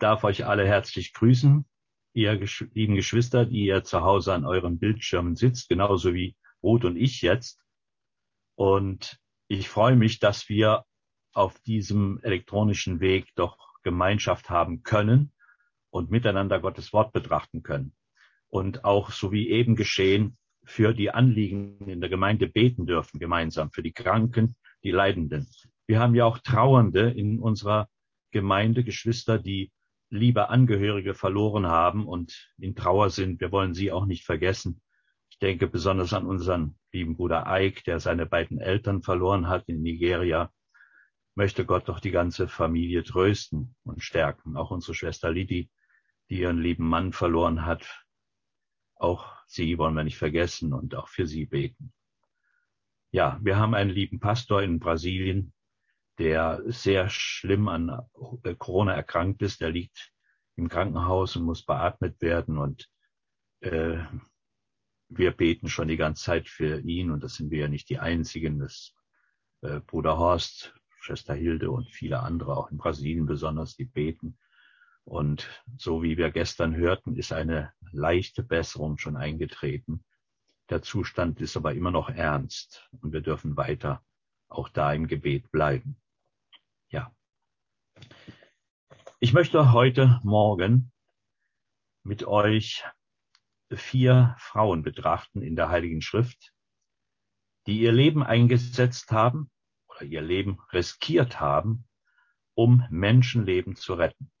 darf euch alle herzlich grüßen, ihr gesch lieben Geschwister, die ihr zu Hause an euren Bildschirmen sitzt, genauso wie Ruth und ich jetzt. Und ich freue mich, dass wir auf diesem elektronischen Weg doch Gemeinschaft haben können und miteinander Gottes Wort betrachten können. Und auch, so wie eben geschehen, für die Anliegen in der Gemeinde beten dürfen, gemeinsam, für die Kranken, die Leidenden. Wir haben ja auch Trauernde in unserer Gemeinde, Geschwister, die liebe Angehörige verloren haben und in Trauer sind. Wir wollen sie auch nicht vergessen. Ich denke besonders an unseren lieben Bruder Eik, der seine beiden Eltern verloren hat in Nigeria. Möchte Gott doch die ganze Familie trösten und stärken. Auch unsere Schwester Lidi, die ihren lieben Mann verloren hat. Auch sie wollen wir nicht vergessen und auch für sie beten. Ja, wir haben einen lieben Pastor in Brasilien, der sehr schlimm an äh, Corona erkrankt ist. Der liegt im Krankenhaus und muss beatmet werden. Und äh, wir beten schon die ganze Zeit für ihn. Und das sind wir ja nicht die Einzigen. Das äh, Bruder Horst, Schwester Hilde und viele andere, auch in Brasilien besonders, die beten. Und so wie wir gestern hörten, ist eine leichte Besserung schon eingetreten. Der Zustand ist aber immer noch ernst und wir dürfen weiter auch da im Gebet bleiben. Ja. Ich möchte heute Morgen mit euch vier Frauen betrachten in der Heiligen Schrift, die ihr Leben eingesetzt haben oder ihr Leben riskiert haben, um Menschenleben zu retten.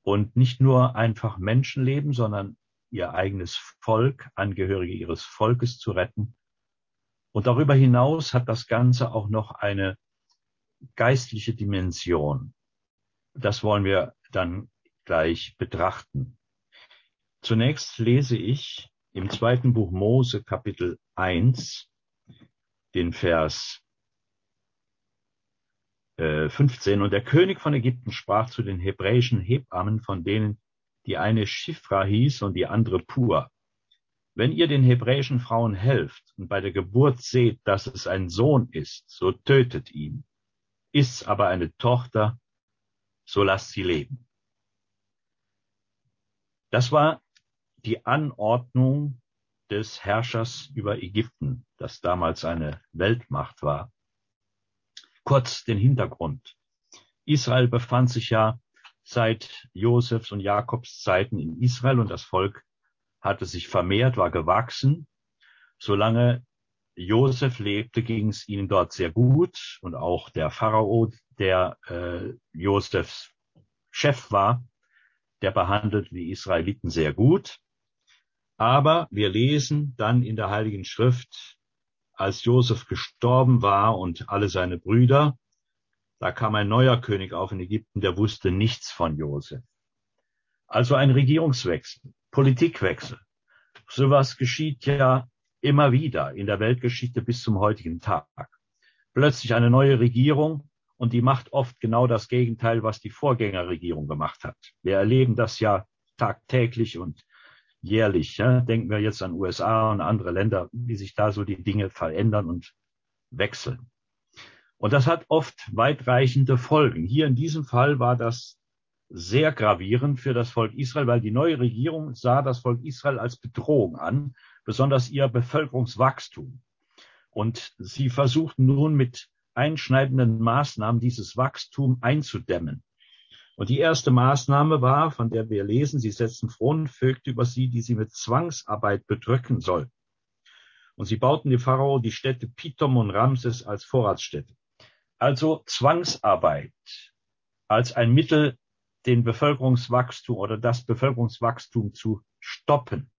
Und nicht nur einfach Menschenleben, sondern ihr eigenes Volk, Angehörige ihres Volkes zu retten. Und darüber hinaus hat das Ganze auch noch eine geistliche Dimension. Das wollen wir dann gleich betrachten. Zunächst lese ich im zweiten Buch Mose Kapitel 1 den Vers 15. Äh, Und der König von Ägypten sprach zu den hebräischen Hebammen, von denen die eine Schifra hieß und die andere Pur. Wenn ihr den hebräischen Frauen helft und bei der Geburt seht, dass es ein Sohn ist, so tötet ihn. Ist aber eine Tochter, so lasst sie leben. Das war die Anordnung des Herrschers über Ägypten, das damals eine Weltmacht war. Kurz den Hintergrund. Israel befand sich ja seit Josefs und Jakobs Zeiten in Israel und das Volk hatte sich vermehrt, war gewachsen. Solange Josef lebte, ging es ihnen dort sehr gut und auch der Pharao, der äh, Josefs Chef war, der behandelte die Israeliten sehr gut. Aber wir lesen dann in der Heiligen Schrift, als Josef gestorben war und alle seine Brüder, da kam ein neuer König auf in Ägypten, der wusste nichts von Josef. Also ein Regierungswechsel, Politikwechsel. Sowas geschieht ja immer wieder in der Weltgeschichte bis zum heutigen Tag. Plötzlich eine neue Regierung und die macht oft genau das Gegenteil, was die Vorgängerregierung gemacht hat. Wir erleben das ja tagtäglich und jährlich. Ja? Denken wir jetzt an USA und andere Länder, wie sich da so die Dinge verändern und wechseln. Und das hat oft weitreichende Folgen. Hier in diesem Fall war das sehr gravierend für das Volk Israel, weil die neue Regierung sah das Volk Israel als Bedrohung an besonders ihr Bevölkerungswachstum. Und sie versuchten nun mit einschneidenden Maßnahmen dieses Wachstum einzudämmen. Und die erste Maßnahme war, von der wir lesen, sie setzten Fronvögte über sie, die sie mit Zwangsarbeit bedrücken sollten. Und sie bauten dem Pharao die Städte Pithom und Ramses als Vorratsstädte. Also Zwangsarbeit als ein Mittel, den Bevölkerungswachstum oder das Bevölkerungswachstum zu stoppen.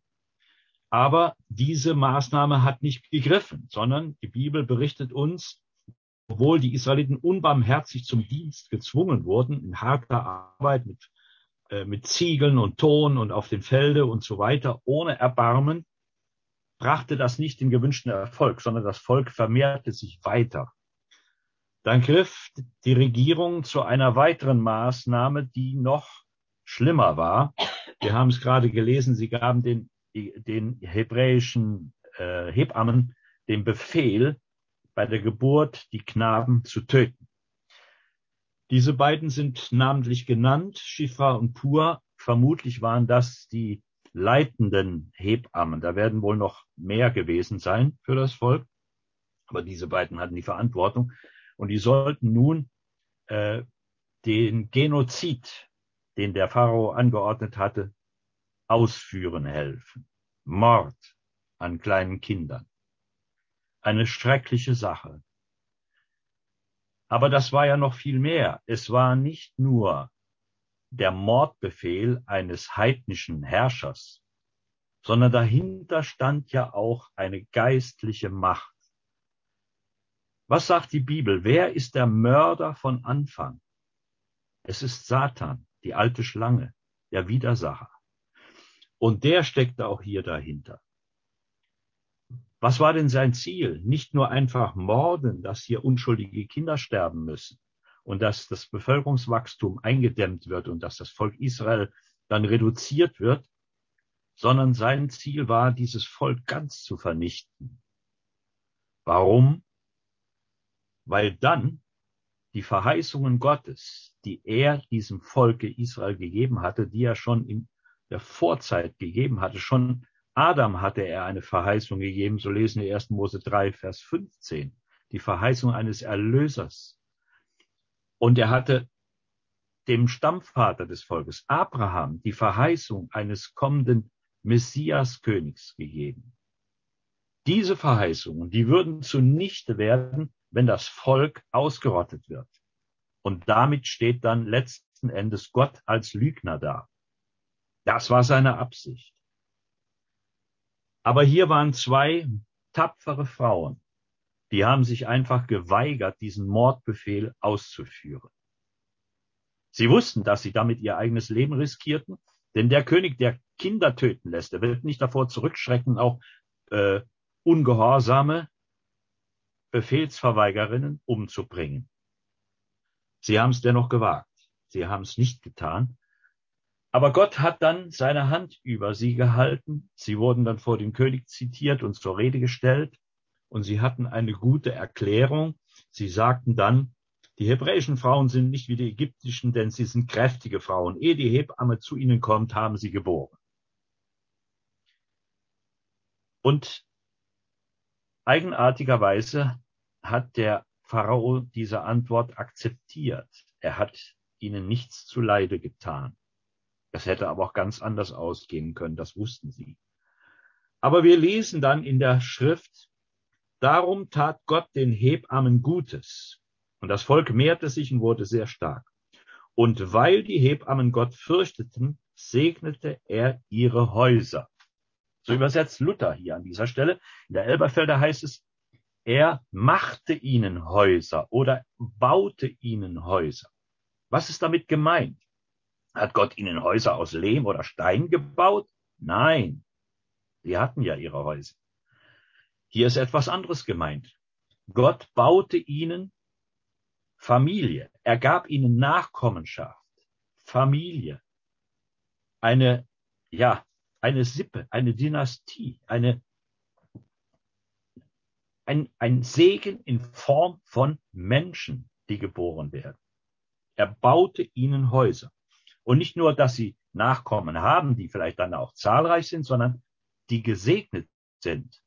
Aber diese Maßnahme hat nicht gegriffen, sondern die Bibel berichtet uns, obwohl die Israeliten unbarmherzig zum Dienst gezwungen wurden, in harter Arbeit mit, äh, mit Ziegeln und Ton und auf den Felde und so weiter, ohne Erbarmen, brachte das nicht den gewünschten Erfolg, sondern das Volk vermehrte sich weiter. Dann griff die Regierung zu einer weiteren Maßnahme, die noch schlimmer war. Wir haben es gerade gelesen, sie gaben den die, den hebräischen äh, Hebammen den Befehl, bei der Geburt die Knaben zu töten. Diese beiden sind namentlich genannt, Schifra und Pur. Vermutlich waren das die leitenden Hebammen. Da werden wohl noch mehr gewesen sein für das Volk. Aber diese beiden hatten die Verantwortung. Und die sollten nun äh, den Genozid, den der Pharao angeordnet hatte, ausführen helfen. Mord an kleinen Kindern. Eine schreckliche Sache. Aber das war ja noch viel mehr. Es war nicht nur der Mordbefehl eines heidnischen Herrschers, sondern dahinter stand ja auch eine geistliche Macht. Was sagt die Bibel? Wer ist der Mörder von Anfang? Es ist Satan, die alte Schlange, der Widersacher. Und der steckte auch hier dahinter. Was war denn sein Ziel? Nicht nur einfach morden, dass hier unschuldige Kinder sterben müssen und dass das Bevölkerungswachstum eingedämmt wird und dass das Volk Israel dann reduziert wird, sondern sein Ziel war, dieses Volk ganz zu vernichten. Warum? Weil dann die Verheißungen Gottes, die er diesem Volke Israel gegeben hatte, die er schon in der Vorzeit gegeben hatte, schon Adam hatte er eine Verheißung gegeben, so lesen wir 1. Mose 3, Vers 15, die Verheißung eines Erlösers. Und er hatte dem Stammvater des Volkes, Abraham, die Verheißung eines kommenden Messiaskönigs gegeben. Diese Verheißungen, die würden zunichte werden, wenn das Volk ausgerottet wird. Und damit steht dann letzten Endes Gott als Lügner da. Das war seine Absicht. Aber hier waren zwei tapfere Frauen, die haben sich einfach geweigert, diesen Mordbefehl auszuführen. Sie wussten, dass sie damit ihr eigenes Leben riskierten, denn der König, der Kinder töten lässt, der wird nicht davor zurückschrecken, auch äh, ungehorsame Befehlsverweigerinnen umzubringen. Sie haben es dennoch gewagt. Sie haben es nicht getan, aber Gott hat dann seine Hand über sie gehalten. Sie wurden dann vor dem König zitiert und zur Rede gestellt. Und sie hatten eine gute Erklärung. Sie sagten dann, die hebräischen Frauen sind nicht wie die ägyptischen, denn sie sind kräftige Frauen. Ehe die Hebamme zu ihnen kommt, haben sie geboren. Und eigenartigerweise hat der Pharao diese Antwort akzeptiert. Er hat ihnen nichts zuleide getan. Das hätte aber auch ganz anders ausgehen können, das wussten sie. Aber wir lesen dann in der Schrift, darum tat Gott den Hebammen Gutes. Und das Volk mehrte sich und wurde sehr stark. Und weil die Hebammen Gott fürchteten, segnete er ihre Häuser. So übersetzt Luther hier an dieser Stelle. In der Elberfelder heißt es, er machte ihnen Häuser oder baute ihnen Häuser. Was ist damit gemeint? Hat Gott ihnen Häuser aus Lehm oder Stein gebaut? Nein. Sie hatten ja ihre Häuser. Hier ist etwas anderes gemeint. Gott baute ihnen Familie. Er gab ihnen Nachkommenschaft, Familie, eine, ja, eine Sippe, eine Dynastie, eine, ein, ein Segen in Form von Menschen, die geboren werden. Er baute ihnen Häuser. Und nicht nur, dass sie Nachkommen haben, die vielleicht dann auch zahlreich sind, sondern die gesegnet sind.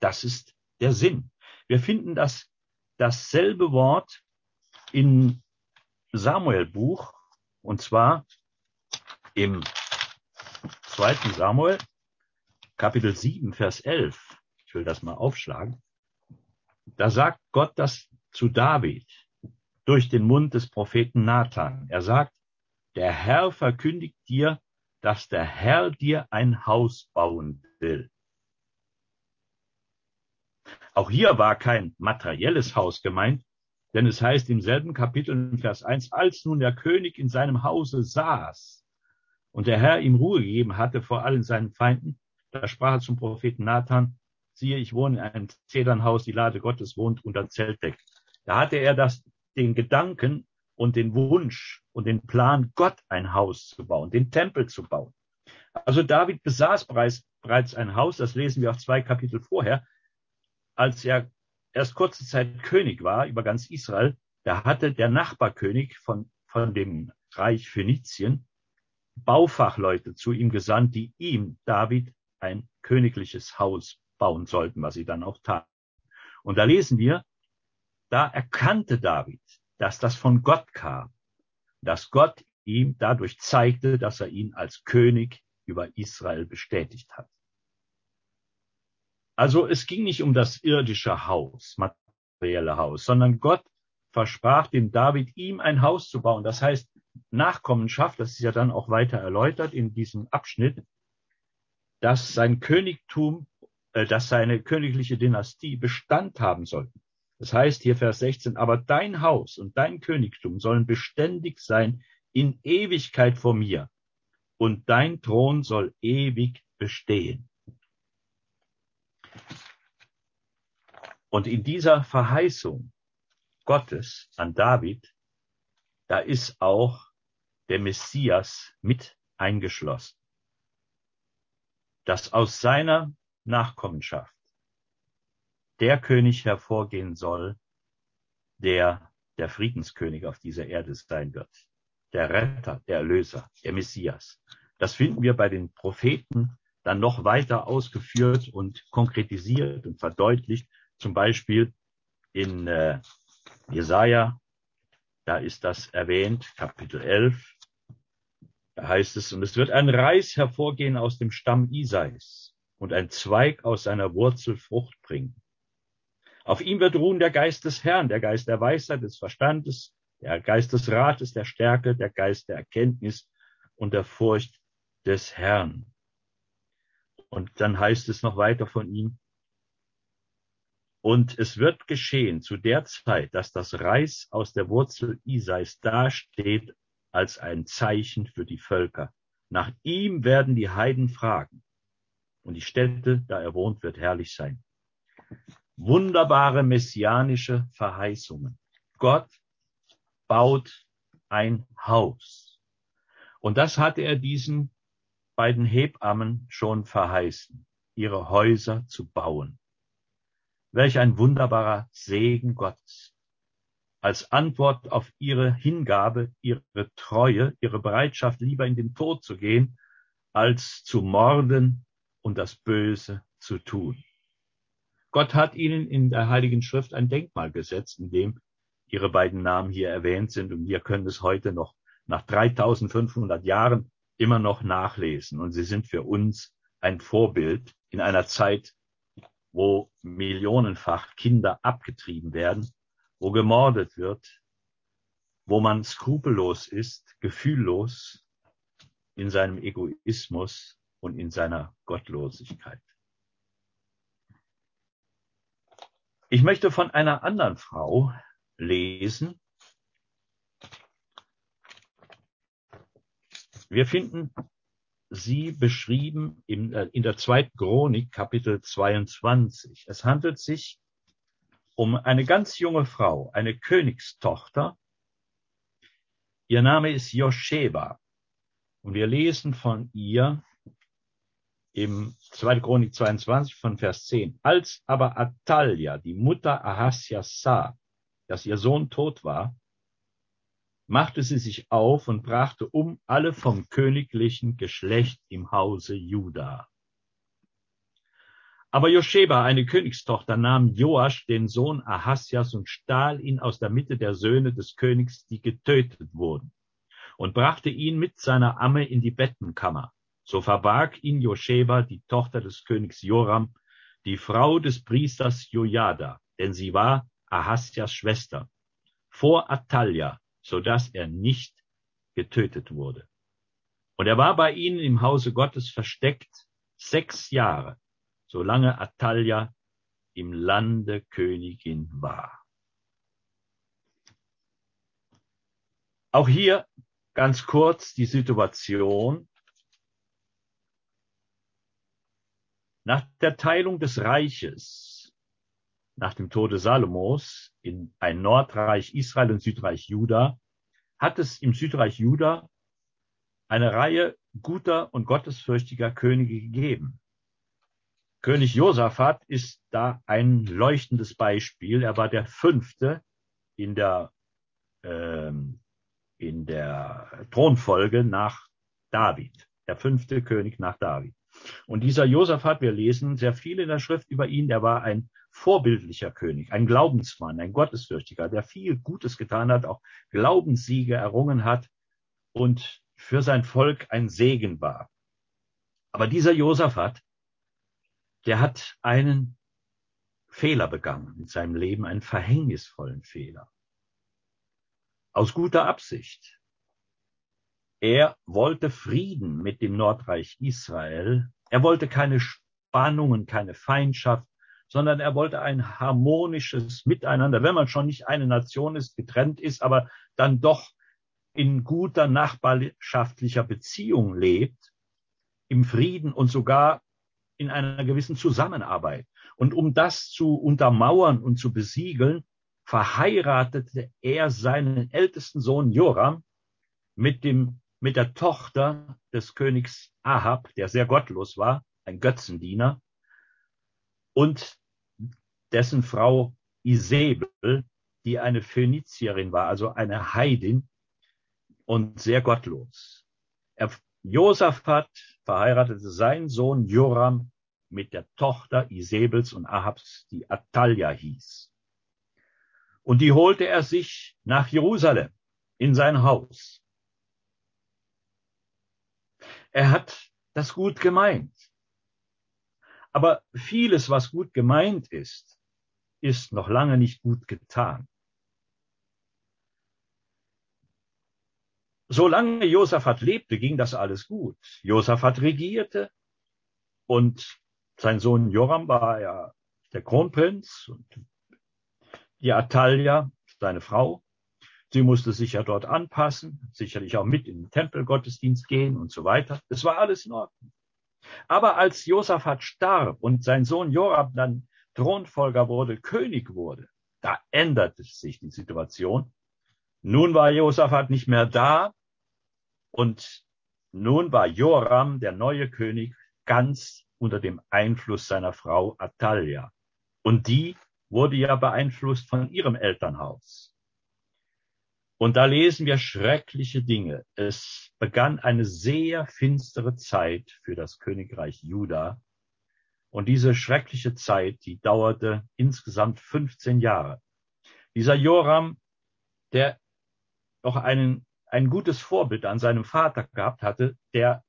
Das ist der Sinn. Wir finden das, dasselbe Wort in Samuel Buch, und zwar im zweiten Samuel, Kapitel 7, Vers 11. Ich will das mal aufschlagen. Da sagt Gott das zu David durch den Mund des Propheten Nathan. Er sagt, der Herr verkündigt dir, dass der Herr dir ein Haus bauen will. Auch hier war kein materielles Haus gemeint, denn es heißt im selben Kapitel in Vers 1, als nun der König in seinem Hause saß und der Herr ihm Ruhe gegeben hatte vor allen seinen Feinden, da sprach er zum Propheten Nathan, siehe, ich wohne in einem Zedernhaus, die Lade Gottes wohnt unter Zeltdeck. Da hatte er das, den Gedanken und den Wunsch und den Plan, Gott ein Haus zu bauen, den Tempel zu bauen. Also David besaß bereits, bereits ein Haus, das lesen wir auch zwei Kapitel vorher, als er erst kurze Zeit König war über ganz Israel, Da hatte der Nachbarkönig von, von dem Reich Phönizien Baufachleute zu ihm gesandt, die ihm, David, ein königliches Haus bauen sollten, was sie dann auch taten. Und da lesen wir, da erkannte David, dass das von Gott kam, dass Gott ihm dadurch zeigte, dass er ihn als König über Israel bestätigt hat. Also es ging nicht um das irdische Haus, materielle Haus, sondern Gott versprach dem David, ihm ein Haus zu bauen. Das heißt, Nachkommenschaft, das ist ja dann auch weiter erläutert in diesem Abschnitt, dass sein Königtum, äh, dass seine königliche Dynastie Bestand haben soll. Das heißt hier Vers 16, aber dein Haus und dein Königtum sollen beständig sein in Ewigkeit vor mir und dein Thron soll ewig bestehen. Und in dieser Verheißung Gottes an David, da ist auch der Messias mit eingeschlossen, dass aus seiner Nachkommenschaft der König hervorgehen soll, der der Friedenskönig auf dieser Erde sein wird. Der Retter, der Erlöser, der Messias. Das finden wir bei den Propheten dann noch weiter ausgeführt und konkretisiert und verdeutlicht. Zum Beispiel in äh, Jesaja, da ist das erwähnt, Kapitel 11. Da heißt es, und es wird ein Reis hervorgehen aus dem Stamm Isais und ein Zweig aus seiner Wurzel Frucht bringen. Auf ihm wird ruhen der Geist des Herrn, der Geist der Weisheit, des Verstandes, der Geist des Rates, der Stärke, der Geist der Erkenntnis und der Furcht des Herrn. Und dann heißt es noch weiter von ihm, und es wird geschehen zu der Zeit, dass das Reis aus der Wurzel Isais dasteht als ein Zeichen für die Völker. Nach ihm werden die Heiden fragen. Und die Städte, da er wohnt, wird herrlich sein wunderbare messianische Verheißungen. Gott baut ein Haus. Und das hatte er diesen beiden Hebammen schon verheißen, ihre Häuser zu bauen. Welch ein wunderbarer Segen Gottes. Als Antwort auf ihre Hingabe, ihre Treue, ihre Bereitschaft, lieber in den Tod zu gehen, als zu morden und das Böse zu tun. Gott hat ihnen in der Heiligen Schrift ein Denkmal gesetzt, in dem ihre beiden Namen hier erwähnt sind. Und wir können es heute noch nach 3500 Jahren immer noch nachlesen. Und sie sind für uns ein Vorbild in einer Zeit, wo millionenfach Kinder abgetrieben werden, wo gemordet wird, wo man skrupellos ist, gefühllos in seinem Egoismus und in seiner Gottlosigkeit. Ich möchte von einer anderen Frau lesen. Wir finden sie beschrieben in, äh, in der zweiten Chronik, Kapitel 22. Es handelt sich um eine ganz junge Frau, eine Königstochter. Ihr Name ist Josheba. Und wir lesen von ihr im 2. Chronik 22 von Vers 10. Als aber Atalia, die Mutter Ahasias, sah, dass ihr Sohn tot war, machte sie sich auf und brachte um alle vom königlichen Geschlecht im Hause Juda. Aber Josheba, eine Königstochter, nahm Joasch, den Sohn Ahasias, und stahl ihn aus der Mitte der Söhne des Königs, die getötet wurden, und brachte ihn mit seiner Amme in die Bettenkammer. So verbarg ihn Josheba, die Tochter des Königs Joram, die Frau des Priesters Jojada, denn sie war Ahasjas Schwester, vor Atalja, so dass er nicht getötet wurde. Und er war bei ihnen im Hause Gottes versteckt sechs Jahre, solange Atalja im Lande Königin war. Auch hier ganz kurz die Situation. Nach der Teilung des Reiches, nach dem Tode Salomos, in ein Nordreich Israel und Südreich Juda, hat es im Südreich Juda eine Reihe guter und gottesfürchtiger Könige gegeben. König Josaphat ist da ein leuchtendes Beispiel. Er war der fünfte in der ähm, in der Thronfolge nach David, der fünfte König nach David. Und dieser Josaphat, wir lesen sehr viel in der Schrift über ihn, der war ein vorbildlicher König, ein Glaubensmann, ein Gottesfürchtiger, der viel Gutes getan hat, auch Glaubenssiege errungen hat und für sein Volk ein Segen war. Aber dieser Josaphat, der hat einen Fehler begangen in seinem Leben, einen verhängnisvollen Fehler. Aus guter Absicht. Er wollte Frieden mit dem Nordreich Israel. Er wollte keine Spannungen, keine Feindschaft, sondern er wollte ein harmonisches Miteinander, wenn man schon nicht eine Nation ist, getrennt ist, aber dann doch in guter nachbarschaftlicher Beziehung lebt, im Frieden und sogar in einer gewissen Zusammenarbeit. Und um das zu untermauern und zu besiegeln, verheiratete er seinen ältesten Sohn Joram mit dem, mit der Tochter des Königs Ahab, der sehr gottlos war, ein Götzendiener, und dessen Frau Isabel, die eine Phönizierin war, also eine Heidin und sehr gottlos. Er, Josaphat verheiratete seinen Sohn Joram mit der Tochter Isabels und Ahabs, die Atalja hieß. Und die holte er sich nach Jerusalem in sein Haus. Er hat das gut gemeint. Aber vieles, was gut gemeint ist, ist noch lange nicht gut getan. Solange Josaphat lebte, ging das alles gut. Josaphat regierte und sein Sohn Joram war ja der Kronprinz und die Atalia, seine Frau. Sie musste sich ja dort anpassen, sicherlich auch mit in den Tempelgottesdienst gehen und so weiter. Es war alles in Ordnung. Aber als Josaphat starb und sein Sohn Joram dann Thronfolger wurde, König wurde, da änderte sich die Situation. Nun war Josaphat nicht mehr da und nun war Joram, der neue König, ganz unter dem Einfluss seiner Frau Atalia. Und die wurde ja beeinflusst von ihrem Elternhaus. Und da lesen wir schreckliche Dinge. Es begann eine sehr finstere Zeit für das Königreich Juda. Und diese schreckliche Zeit, die dauerte insgesamt 15 Jahre. Dieser Joram, der noch einen, ein gutes Vorbild an seinem Vater gehabt hatte, der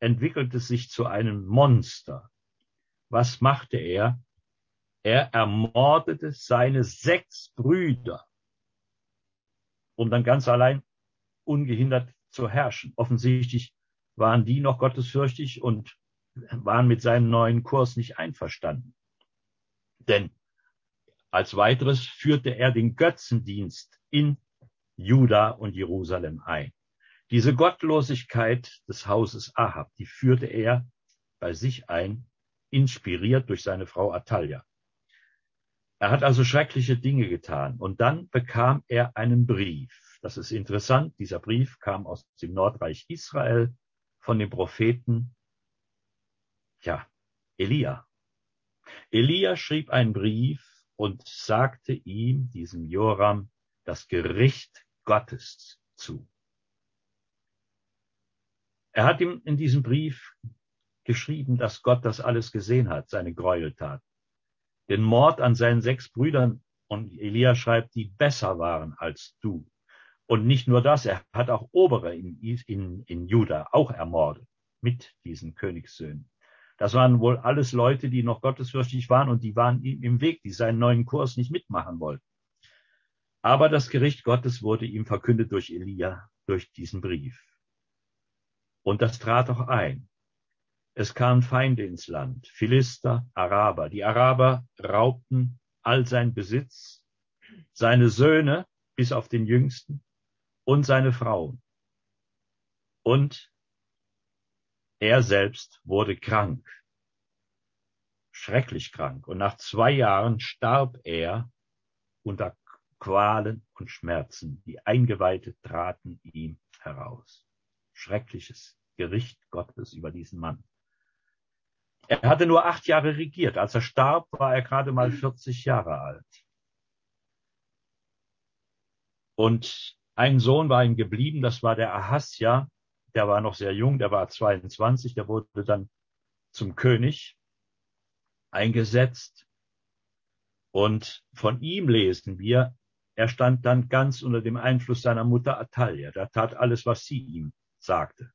entwickelte sich zu einem Monster. Was machte er? Er ermordete seine sechs Brüder um dann ganz allein ungehindert zu herrschen. Offensichtlich waren die noch gottesfürchtig und waren mit seinem neuen Kurs nicht einverstanden. Denn als weiteres führte er den Götzendienst in Juda und Jerusalem ein. Diese Gottlosigkeit des Hauses Ahab, die führte er bei sich ein, inspiriert durch seine Frau Atalia. Er hat also schreckliche Dinge getan. Und dann bekam er einen Brief. Das ist interessant. Dieser Brief kam aus dem Nordreich Israel von dem Propheten, ja, Elia. Elia schrieb einen Brief und sagte ihm, diesem Joram, das Gericht Gottes zu. Er hat ihm in diesem Brief geschrieben, dass Gott das alles gesehen hat, seine Gräueltat den Mord an seinen sechs Brüdern und Elia schreibt, die besser waren als du. Und nicht nur das, er hat auch Obere in, in, in Juda auch ermordet mit diesen Königssöhnen. Das waren wohl alles Leute, die noch gottesfürchtig waren und die waren ihm im Weg, die seinen neuen Kurs nicht mitmachen wollten. Aber das Gericht Gottes wurde ihm verkündet durch Elia, durch diesen Brief. Und das trat auch ein. Es kamen Feinde ins Land, Philister, Araber. Die Araber raubten all sein Besitz, seine Söhne bis auf den jüngsten und seine Frauen. Und er selbst wurde krank, schrecklich krank. Und nach zwei Jahren starb er unter Qualen und Schmerzen. Die Eingeweihte traten ihm heraus. Schreckliches Gericht Gottes über diesen Mann. Er hatte nur acht Jahre regiert. Als er starb, war er gerade mal 40 Jahre alt. Und ein Sohn war ihm geblieben, das war der Ahasja, der war noch sehr jung, der war 22, der wurde dann zum König eingesetzt. Und von ihm lesen wir, er stand dann ganz unter dem Einfluss seiner Mutter Atalia. Der tat alles, was sie ihm sagte.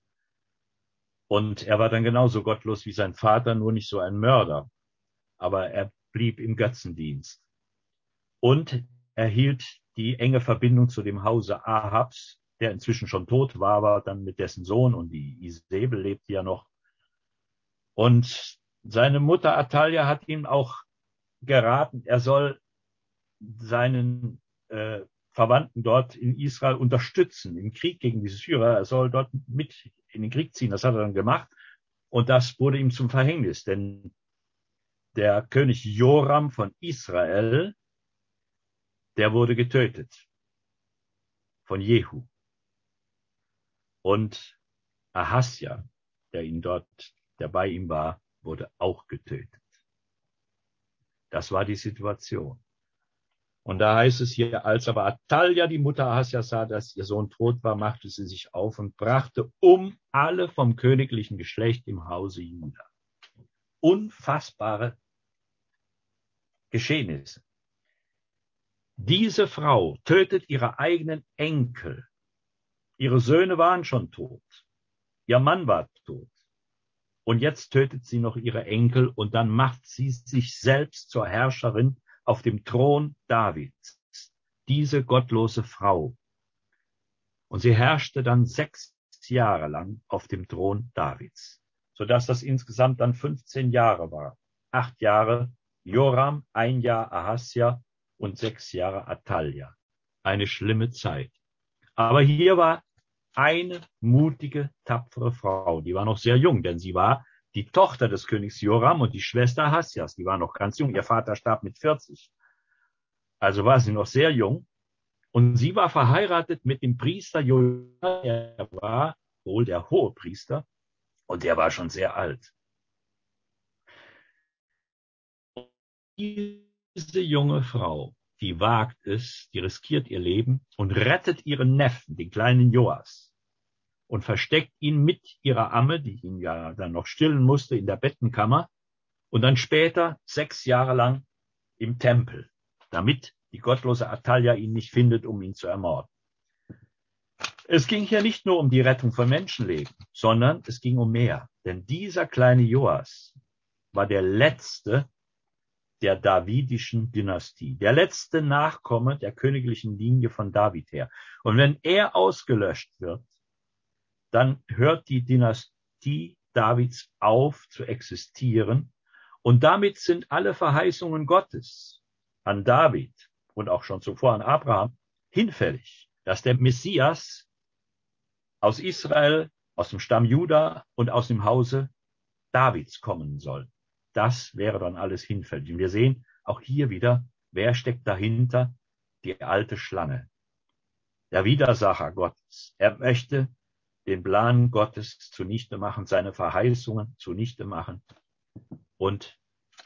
Und er war dann genauso gottlos wie sein Vater, nur nicht so ein Mörder. Aber er blieb im Götzendienst. Und er hielt die enge Verbindung zu dem Hause Ahabs, der inzwischen schon tot war, war dann mit dessen Sohn und die Isabel lebte ja noch. Und seine Mutter Atalia hat ihm auch geraten, er soll seinen äh, Verwandten dort in Israel unterstützen im Krieg gegen diese Syrer. Er soll dort mit in den Krieg ziehen. Das hat er dann gemacht. Und das wurde ihm zum Verhängnis, denn der König Joram von Israel, der wurde getötet von Jehu. Und Ahasja, der ihn dort, der bei ihm war, wurde auch getötet. Das war die Situation. Und da heißt es hier, als aber Atalia, die Mutter Ahasja, sah, dass ihr Sohn tot war, machte sie sich auf und brachte um alle vom königlichen Geschlecht im Hause Juda. Unfassbare Geschehnisse. Diese Frau tötet ihre eigenen Enkel. Ihre Söhne waren schon tot. Ihr Mann war tot. Und jetzt tötet sie noch ihre Enkel und dann macht sie sich selbst zur Herrscherin auf dem Thron Davids. Diese gottlose Frau. Und sie herrschte dann sechs Jahre lang auf dem Thron Davids, sodass das insgesamt dann 15 Jahre war. Acht Jahre Joram, ein Jahr Ahasja und sechs Jahre Atalia. Eine schlimme Zeit. Aber hier war eine mutige, tapfere Frau, die war noch sehr jung, denn sie war die Tochter des Königs Joram und die Schwester Hassias, die war noch ganz jung. Ihr Vater starb mit 40. Also war sie noch sehr jung. Und sie war verheiratet mit dem Priester Joram. Er war wohl der hohe Priester und der war schon sehr alt. Diese junge Frau, die wagt es, die riskiert ihr Leben und rettet ihren Neffen, den kleinen Joas und versteckt ihn mit ihrer Amme, die ihn ja dann noch stillen musste, in der Bettenkammer und dann später sechs Jahre lang im Tempel, damit die gottlose Atalia ihn nicht findet, um ihn zu ermorden. Es ging hier nicht nur um die Rettung von Menschenleben, sondern es ging um mehr. Denn dieser kleine Joas war der letzte der davidischen Dynastie, der letzte Nachkomme der königlichen Linie von David her. Und wenn er ausgelöscht wird, dann hört die Dynastie Davids auf zu existieren. Und damit sind alle Verheißungen Gottes an David und auch schon zuvor an Abraham hinfällig, dass der Messias aus Israel, aus dem Stamm Juda und aus dem Hause Davids kommen soll. Das wäre dann alles hinfällig. Und wir sehen auch hier wieder, wer steckt dahinter? Die alte Schlange. Der Widersacher Gottes. Er möchte den Plan Gottes zunichte machen, seine Verheißungen zunichte machen und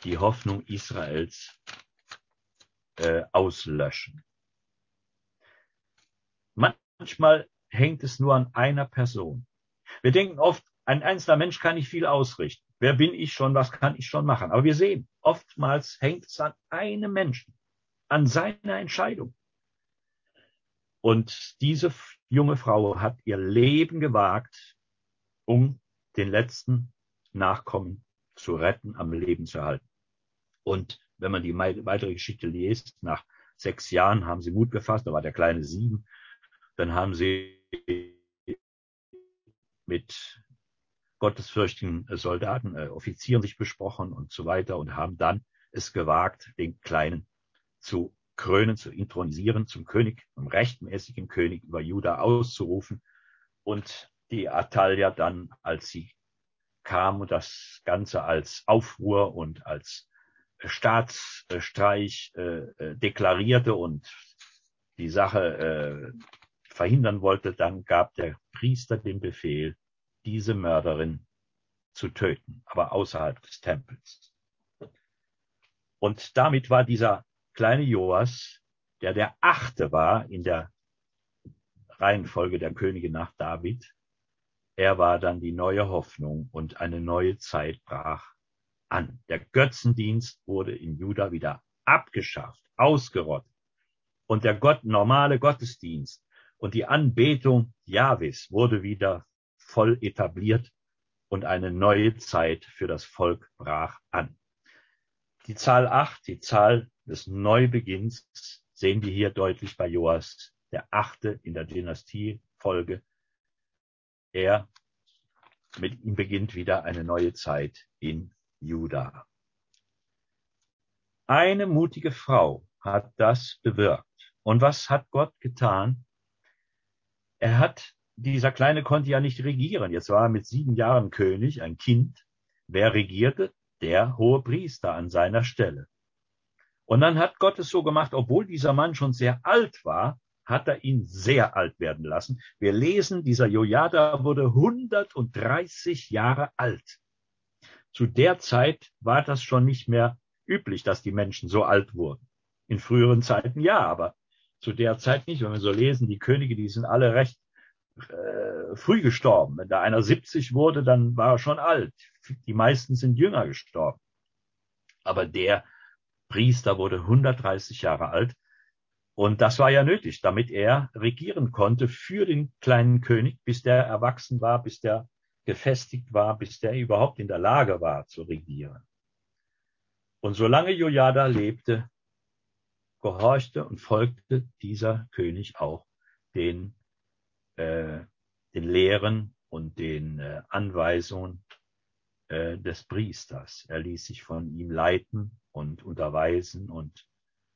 die Hoffnung Israels äh, auslöschen. Manchmal hängt es nur an einer Person. Wir denken oft, ein einzelner Mensch kann nicht viel ausrichten. Wer bin ich schon? Was kann ich schon machen? Aber wir sehen, oftmals hängt es an einem Menschen, an seiner Entscheidung. Und diese junge Frau hat ihr Leben gewagt, um den letzten Nachkommen zu retten, am Leben zu halten. Und wenn man die weitere Geschichte liest, nach sechs Jahren haben sie Mut gefasst, da war der kleine sieben, dann haben sie mit gottesfürchtigen Soldaten, äh, Offizieren sich besprochen und so weiter und haben dann es gewagt, den Kleinen zu krönen, zu intronisieren, zum König, zum rechtmäßigen König über Juda auszurufen. Und die Atalia dann, als sie kam und das Ganze als Aufruhr und als Staatsstreich äh, äh, deklarierte und die Sache äh, verhindern wollte, dann gab der Priester den Befehl, diese Mörderin zu töten, aber außerhalb des Tempels. Und damit war dieser kleine Joas, der der achte war in der Reihenfolge der Könige nach David. Er war dann die neue Hoffnung und eine neue Zeit brach an. Der Götzendienst wurde in Juda wieder abgeschafft, ausgerottet. Und der Gott, normale Gottesdienst und die Anbetung Jahwes wurde wieder voll etabliert und eine neue Zeit für das Volk brach an. Die Zahl 8, die Zahl des Neubeginns, sehen wir hier deutlich bei Joas, der achte in der Dynastiefolge. Er, mit ihm beginnt wieder eine neue Zeit in Juda. Eine mutige Frau hat das bewirkt. Und was hat Gott getan? Er hat, dieser Kleine konnte ja nicht regieren. Jetzt war er mit sieben Jahren König, ein Kind. Wer regierte? Der hohe Priester an seiner Stelle. Und dann hat Gott es so gemacht, obwohl dieser Mann schon sehr alt war, hat er ihn sehr alt werden lassen. Wir lesen, dieser Jojada wurde 130 Jahre alt. Zu der Zeit war das schon nicht mehr üblich, dass die Menschen so alt wurden. In früheren Zeiten ja, aber zu der Zeit nicht. Wenn wir so lesen, die Könige, die sind alle recht äh, früh gestorben. Wenn da einer 70 wurde, dann war er schon alt. Die meisten sind jünger gestorben. Aber der Priester wurde 130 Jahre alt. Und das war ja nötig, damit er regieren konnte für den kleinen König, bis der erwachsen war, bis der gefestigt war, bis der überhaupt in der Lage war zu regieren. Und solange Jojada lebte, gehorchte und folgte dieser König auch den, äh, den Lehren und den äh, Anweisungen äh, des Priesters. Er ließ sich von ihm leiten und unterweisen und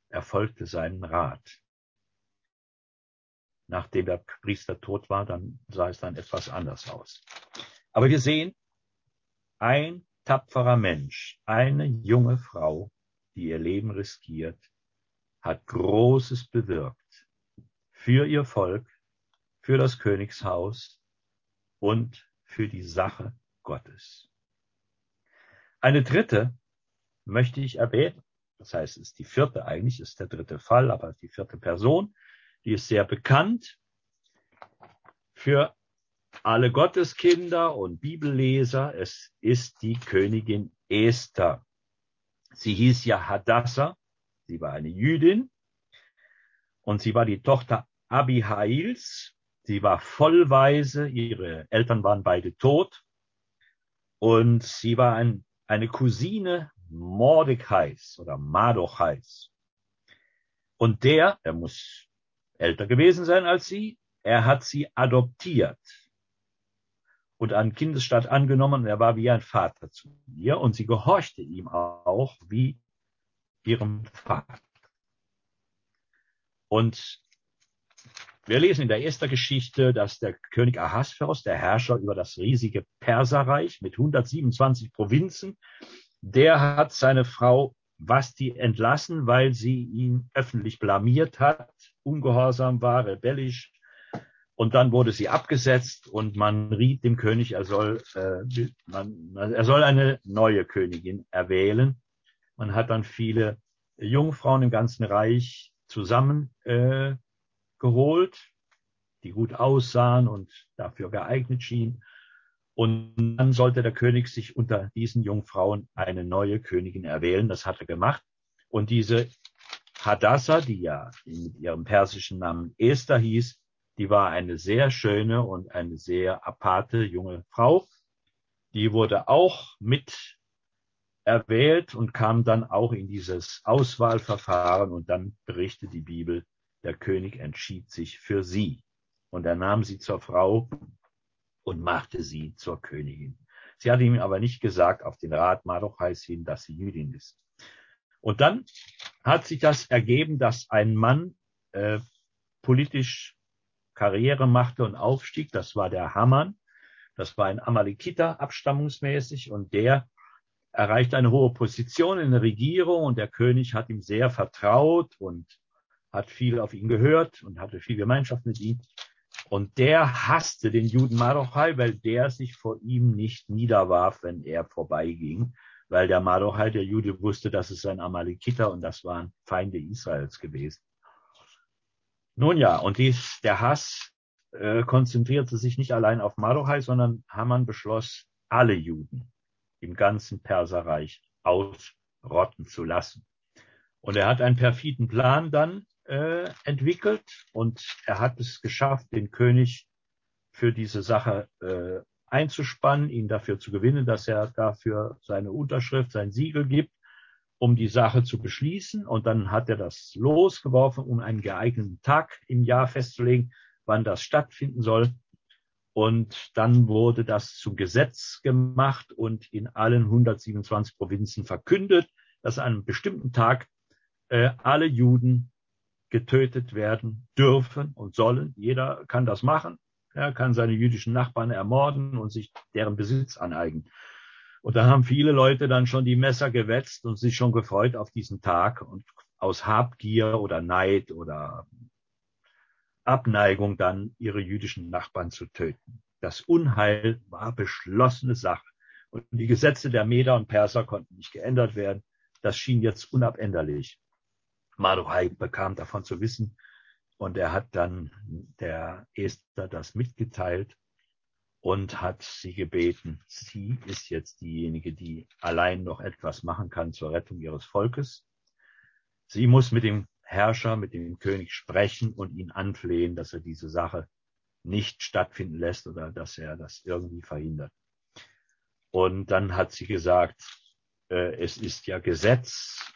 er folgte seinen Rat. Nachdem der Priester tot war, dann sah es dann etwas anders aus. Aber wir sehen, ein tapferer Mensch, eine junge Frau, die ihr Leben riskiert, hat Großes bewirkt für ihr Volk, für das Königshaus und für die Sache Gottes. Eine dritte möchte ich erwähnen. Das heißt, es ist die vierte eigentlich, ist der dritte Fall, aber die vierte Person, die ist sehr bekannt für alle Gotteskinder und Bibelleser. Es ist die Königin Esther. Sie hieß ja Hadassah Sie war eine Jüdin und sie war die Tochter Abihails. Sie war vollweise, ihre Eltern waren beide tot und sie war ein, eine Cousine Mordechais oder Madochais. Und der, er muss älter gewesen sein als sie, er hat sie adoptiert und an Kindesstatt angenommen. Er war wie ein Vater zu ihr und sie gehorchte ihm auch wie ihrem Vater. Und wir lesen in der ersten Geschichte, dass der König Ahasveros, der Herrscher über das riesige Perserreich mit 127 Provinzen, der hat seine Frau Vasti entlassen, weil sie ihn öffentlich blamiert hat, ungehorsam war, rebellisch. Und dann wurde sie abgesetzt und man riet dem König, er soll, äh, man, er soll eine neue Königin erwählen. Man hat dann viele Jungfrauen im ganzen Reich zusammen äh, die gut aussahen und dafür geeignet schienen. Und dann sollte der König sich unter diesen Jungfrauen eine neue Königin erwählen. Das hat er gemacht. Und diese Hadassah, die ja mit ihrem persischen Namen Esther hieß, die war eine sehr schöne und eine sehr aparte junge Frau. Die wurde auch mit erwählt und kam dann auch in dieses Auswahlverfahren und dann berichtet die Bibel, der König entschied sich für sie und er nahm sie zur Frau und machte sie zur Königin. Sie hat ihm aber nicht gesagt auf den Rat Madochais hin, dass sie Jüdin ist. Und dann hat sich das ergeben, dass ein Mann äh, politisch Karriere machte und aufstieg. Das war der Haman. Das war ein Amalekiter abstammungsmäßig und der erreicht eine hohe Position in der Regierung und der König hat ihm sehr vertraut und hat viel auf ihn gehört und hatte viel Gemeinschaft mit ihm. Und der hasste den Juden Marochai, weil der sich vor ihm nicht niederwarf, wenn er vorbeiging, weil der Marochai, der Jude, wusste, dass es ein Amalekiter und das waren Feinde Israels gewesen. Nun ja, und dies, der Hass äh, konzentrierte sich nicht allein auf Mardochai, sondern Haman beschloss, alle Juden im ganzen Perserreich ausrotten zu lassen. Und er hat einen perfiden Plan dann äh, entwickelt und er hat es geschafft, den König für diese Sache äh, einzuspannen, ihn dafür zu gewinnen, dass er dafür seine Unterschrift, sein Siegel gibt, um die Sache zu beschließen. Und dann hat er das losgeworfen, um einen geeigneten Tag im Jahr festzulegen, wann das stattfinden soll. Und dann wurde das zum Gesetz gemacht und in allen 127 Provinzen verkündet, dass an einem bestimmten Tag äh, alle Juden getötet werden dürfen und sollen. Jeder kann das machen. Er kann seine jüdischen Nachbarn ermorden und sich deren Besitz aneignen. Und da haben viele Leute dann schon die Messer gewetzt und sich schon gefreut auf diesen Tag und aus Habgier oder Neid oder Abneigung dann ihre jüdischen Nachbarn zu töten. Das Unheil war beschlossene Sache. Und die Gesetze der Meder und Perser konnten nicht geändert werden. Das schien jetzt unabänderlich. Mardochai bekam davon zu wissen und er hat dann der Esther das mitgeteilt und hat sie gebeten, sie ist jetzt diejenige, die allein noch etwas machen kann zur Rettung ihres Volkes. Sie muss mit dem Herrscher, mit dem König sprechen und ihn anflehen, dass er diese Sache nicht stattfinden lässt oder dass er das irgendwie verhindert. Und dann hat sie gesagt, äh, es ist ja Gesetz.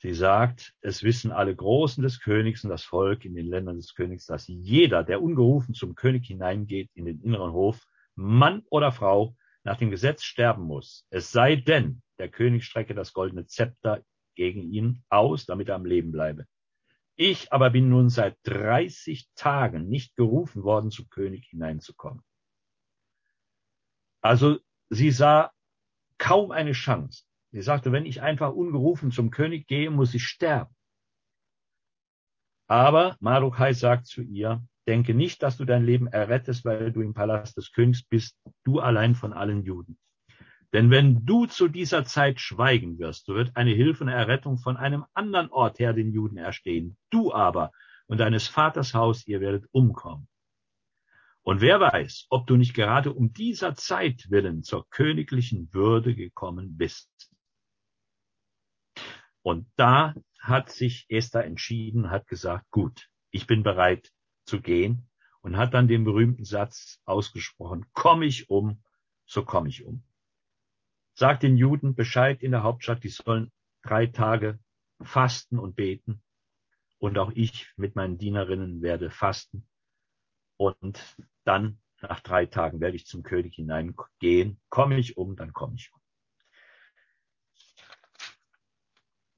Sie sagt, es wissen alle Großen des Königs und das Volk in den Ländern des Königs, dass jeder, der ungerufen zum König hineingeht in den inneren Hof, Mann oder Frau, nach dem Gesetz sterben muss. Es sei denn, der König strecke das goldene Zepter gegen ihn aus, damit er am Leben bleibe. Ich aber bin nun seit 30 Tagen nicht gerufen worden, zum König hineinzukommen. Also sie sah kaum eine Chance. Sie sagte, wenn ich einfach ungerufen zum König gehe, muss ich sterben. Aber Maruchai sagt zu ihr, denke nicht, dass du dein Leben errettest, weil du im Palast des Königs bist, du allein von allen Juden. Denn wenn du zu dieser Zeit schweigen wirst, so wird eine Hilfe und Errettung von einem anderen Ort her den Juden erstehen. Du aber und deines Vaters Haus, ihr werdet umkommen. Und wer weiß, ob du nicht gerade um dieser Zeit willen zur königlichen Würde gekommen bist. Und da hat sich Esther entschieden, hat gesagt, gut, ich bin bereit zu gehen und hat dann den berühmten Satz ausgesprochen, komme ich um, so komme ich um. Sagt den Juden Bescheid in der Hauptstadt, die sollen drei Tage fasten und beten. Und auch ich mit meinen Dienerinnen werde fasten. Und dann, nach drei Tagen, werde ich zum König hineingehen. Komme ich um, dann komme ich um.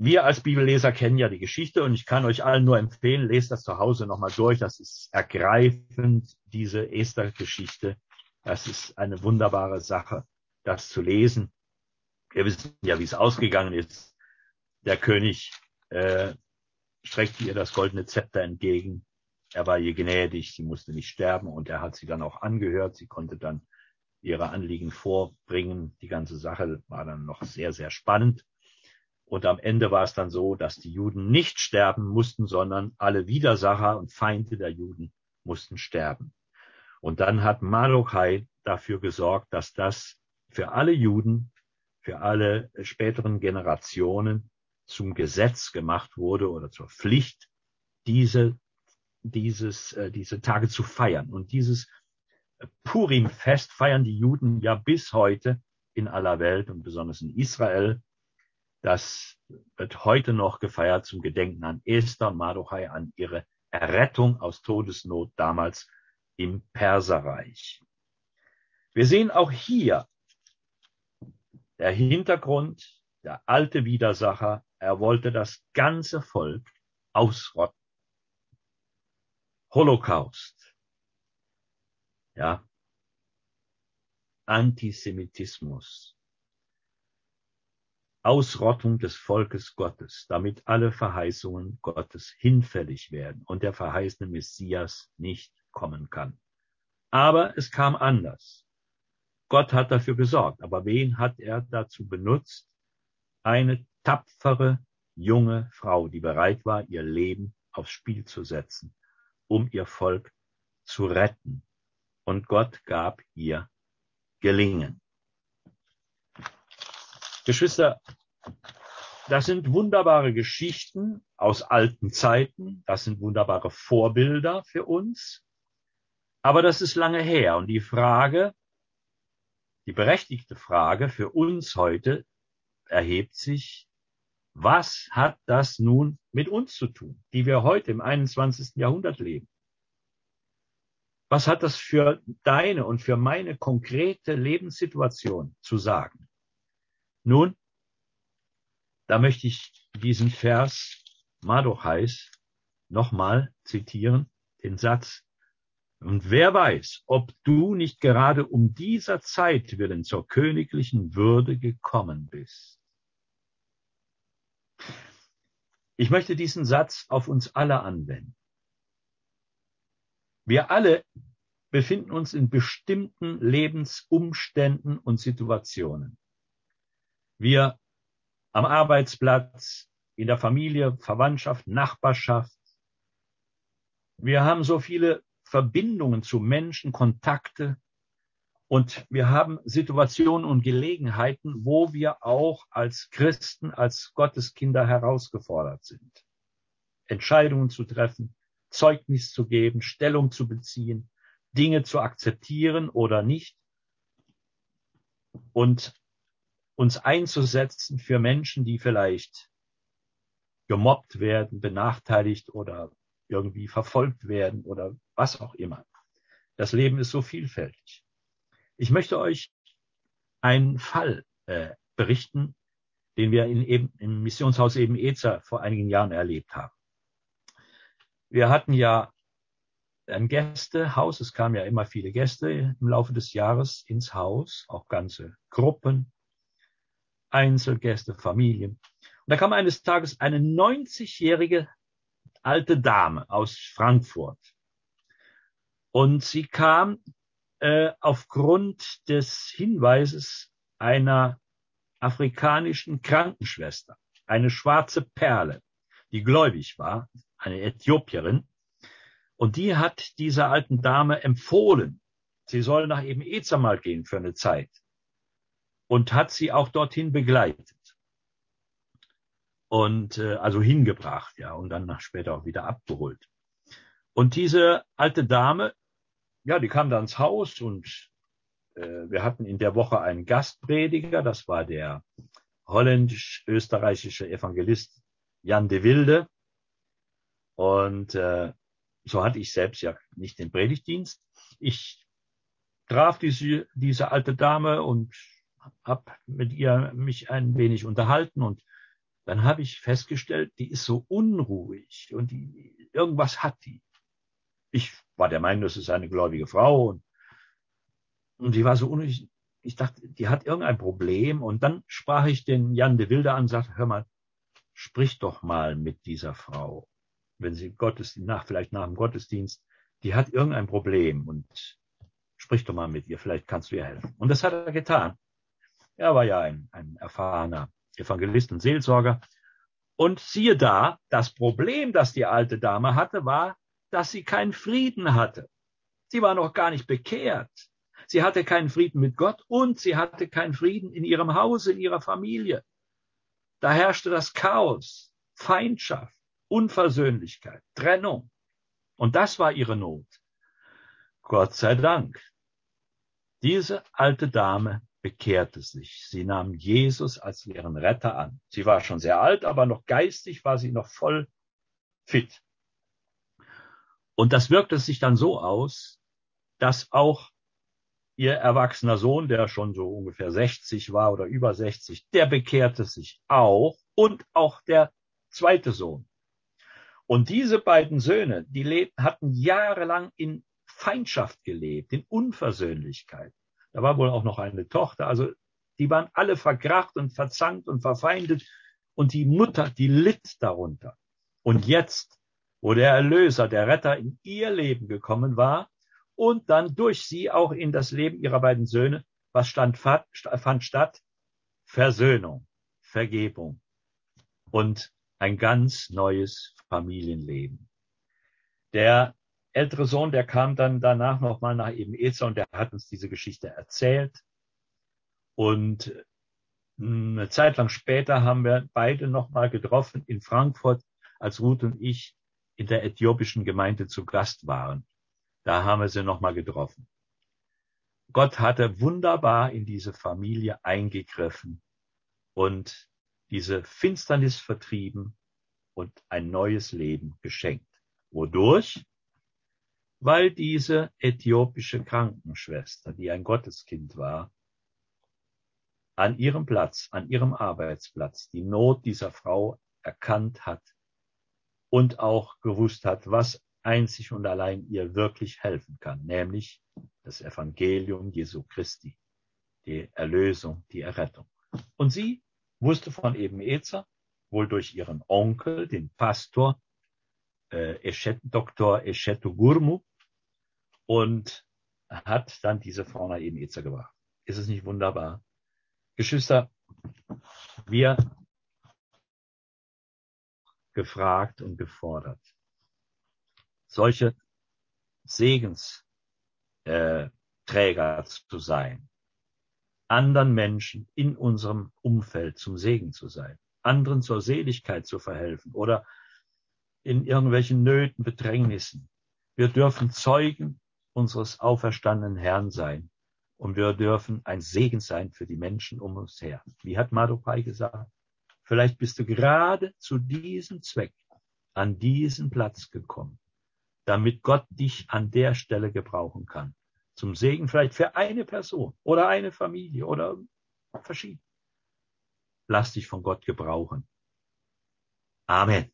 Wir als Bibelleser kennen ja die Geschichte und ich kann euch allen nur empfehlen, lest das zu Hause nochmal durch. Das ist ergreifend, diese Esther-Geschichte. Das ist eine wunderbare Sache, das zu lesen. Wir wissen ja, wie es ausgegangen ist. Der König äh, streckte ihr das goldene Zepter entgegen. Er war ihr gnädig, sie musste nicht sterben und er hat sie dann auch angehört. Sie konnte dann ihre Anliegen vorbringen. Die ganze Sache war dann noch sehr, sehr spannend. Und am Ende war es dann so, dass die Juden nicht sterben mussten, sondern alle Widersacher und Feinde der Juden mussten sterben. Und dann hat Malochai dafür gesorgt, dass das für alle Juden für alle späteren Generationen zum Gesetz gemacht wurde oder zur Pflicht, diese, dieses, äh, diese Tage zu feiern. Und dieses Purim-Fest feiern die Juden ja bis heute in aller Welt und besonders in Israel. Das wird heute noch gefeiert zum Gedenken an Esther Mardochai, an ihre Errettung aus Todesnot damals im Perserreich. Wir sehen auch hier der Hintergrund, der alte Widersacher, er wollte das ganze Volk ausrotten. Holocaust. Ja. Antisemitismus. Ausrottung des Volkes Gottes, damit alle Verheißungen Gottes hinfällig werden und der verheißene Messias nicht kommen kann. Aber es kam anders. Gott hat dafür gesorgt. Aber wen hat er dazu benutzt? Eine tapfere junge Frau, die bereit war, ihr Leben aufs Spiel zu setzen, um ihr Volk zu retten. Und Gott gab ihr Gelingen. Geschwister, das sind wunderbare Geschichten aus alten Zeiten, das sind wunderbare Vorbilder für uns, aber das ist lange her und die Frage, die berechtigte Frage für uns heute erhebt sich, was hat das nun mit uns zu tun, die wir heute im 21. Jahrhundert leben? Was hat das für deine und für meine konkrete Lebenssituation zu sagen? Nun, da möchte ich diesen Vers Madochais nochmal zitieren, den Satz. Und wer weiß, ob du nicht gerade um dieser Zeit willen zur königlichen Würde gekommen bist. Ich möchte diesen Satz auf uns alle anwenden. Wir alle befinden uns in bestimmten Lebensumständen und Situationen. Wir am Arbeitsplatz, in der Familie, Verwandtschaft, Nachbarschaft. Wir haben so viele Verbindungen zu Menschen, Kontakte und wir haben Situationen und Gelegenheiten, wo wir auch als Christen, als Gotteskinder herausgefordert sind. Entscheidungen zu treffen, Zeugnis zu geben, Stellung zu beziehen, Dinge zu akzeptieren oder nicht. Und uns einzusetzen für Menschen, die vielleicht gemobbt werden, benachteiligt oder irgendwie verfolgt werden oder was auch immer. Das Leben ist so vielfältig. Ich möchte euch einen Fall äh, berichten, den wir in eben, im Missionshaus eben Ezer vor einigen Jahren erlebt haben. Wir hatten ja ein Gästehaus, es kamen ja immer viele Gäste im Laufe des Jahres ins Haus, auch ganze Gruppen, Einzelgäste, Familien. Und da kam eines Tages eine 90-jährige alte Dame aus Frankfurt. Und sie kam äh, aufgrund des Hinweises einer afrikanischen Krankenschwester, eine schwarze Perle, die gläubig war, eine Äthiopierin. Und die hat dieser alten Dame empfohlen, sie soll nach eben Ezer gehen für eine Zeit und hat sie auch dorthin begleitet und äh, also hingebracht, ja, und dann nach später auch wieder abgeholt. Und diese alte Dame, ja, die kam da ins Haus und äh, wir hatten in der Woche einen Gastprediger, das war der holländisch-österreichische Evangelist Jan de Wilde. Und äh, so hatte ich selbst ja nicht den Predigtdienst. Ich traf diese, diese alte Dame und habe mit ihr mich ein wenig unterhalten und dann habe ich festgestellt, die ist so unruhig und die, irgendwas hat die. Ich war der Meinung, das ist eine gläubige Frau und, und die war so unruhig. Ich dachte, die hat irgendein Problem und dann sprach ich den Jan de Wilde an und sagte, hör mal, sprich doch mal mit dieser Frau, wenn sie Gottesdienst, nach, vielleicht nach dem Gottesdienst, die hat irgendein Problem und sprich doch mal mit ihr, vielleicht kannst du ihr helfen. Und das hat er getan. Er war ja ein, ein erfahrener Evangelist und Seelsorger. Und siehe da, das Problem, das die alte Dame hatte, war, dass sie keinen Frieden hatte. Sie war noch gar nicht bekehrt. Sie hatte keinen Frieden mit Gott und sie hatte keinen Frieden in ihrem Hause, in ihrer Familie. Da herrschte das Chaos, Feindschaft, Unversöhnlichkeit, Trennung. Und das war ihre Not. Gott sei Dank. Diese alte Dame bekehrte sich. Sie nahm Jesus als ihren Retter an. Sie war schon sehr alt, aber noch geistig war sie noch voll fit. Und das wirkte sich dann so aus, dass auch ihr erwachsener Sohn, der schon so ungefähr 60 war oder über 60, der bekehrte sich auch und auch der zweite Sohn. Und diese beiden Söhne, die lebten, hatten jahrelang in Feindschaft gelebt, in Unversöhnlichkeit. Da war wohl auch noch eine Tochter. Also die waren alle verkracht und verzankt und verfeindet. Und die Mutter, die litt darunter. Und jetzt, wo der Erlöser, der Retter in ihr Leben gekommen war und dann durch sie auch in das Leben ihrer beiden Söhne, was stand, fand statt? Versöhnung, Vergebung und ein ganz neues Familienleben. Der ältere Sohn, der kam dann danach nochmal nach eben Ezer und der hat uns diese Geschichte erzählt. Und eine Zeit lang später haben wir beide nochmal getroffen in Frankfurt, als Ruth und ich in der äthiopischen Gemeinde zu Gast waren. Da haben wir sie nochmal getroffen. Gott hatte wunderbar in diese Familie eingegriffen und diese Finsternis vertrieben und ein neues Leben geschenkt. Wodurch? Weil diese äthiopische Krankenschwester, die ein Gotteskind war, an ihrem Platz, an ihrem Arbeitsplatz die Not dieser Frau erkannt hat und auch gewusst hat, was einzig und allein ihr wirklich helfen kann, nämlich das Evangelium Jesu Christi, die Erlösung, die Errettung. Und sie wusste von eben Ezer, wohl durch ihren Onkel, den Pastor äh, Eshet, Dr. Eshetu Gurmu, und hat dann diese Frau nach eben Ezer gebracht. Ist es nicht wunderbar? Geschwister, wir gefragt und gefordert, solche Segensträger äh, zu sein, anderen Menschen in unserem Umfeld zum Segen zu sein, anderen zur Seligkeit zu verhelfen oder in irgendwelchen Nöten, Bedrängnissen. Wir dürfen Zeugen unseres auferstandenen Herrn sein und wir dürfen ein Segen sein für die Menschen um uns her. Wie hat Madokai gesagt? Vielleicht bist du gerade zu diesem Zweck an diesen Platz gekommen, damit Gott dich an der Stelle gebrauchen kann. Zum Segen vielleicht für eine Person oder eine Familie oder verschieden. Lass dich von Gott gebrauchen. Amen.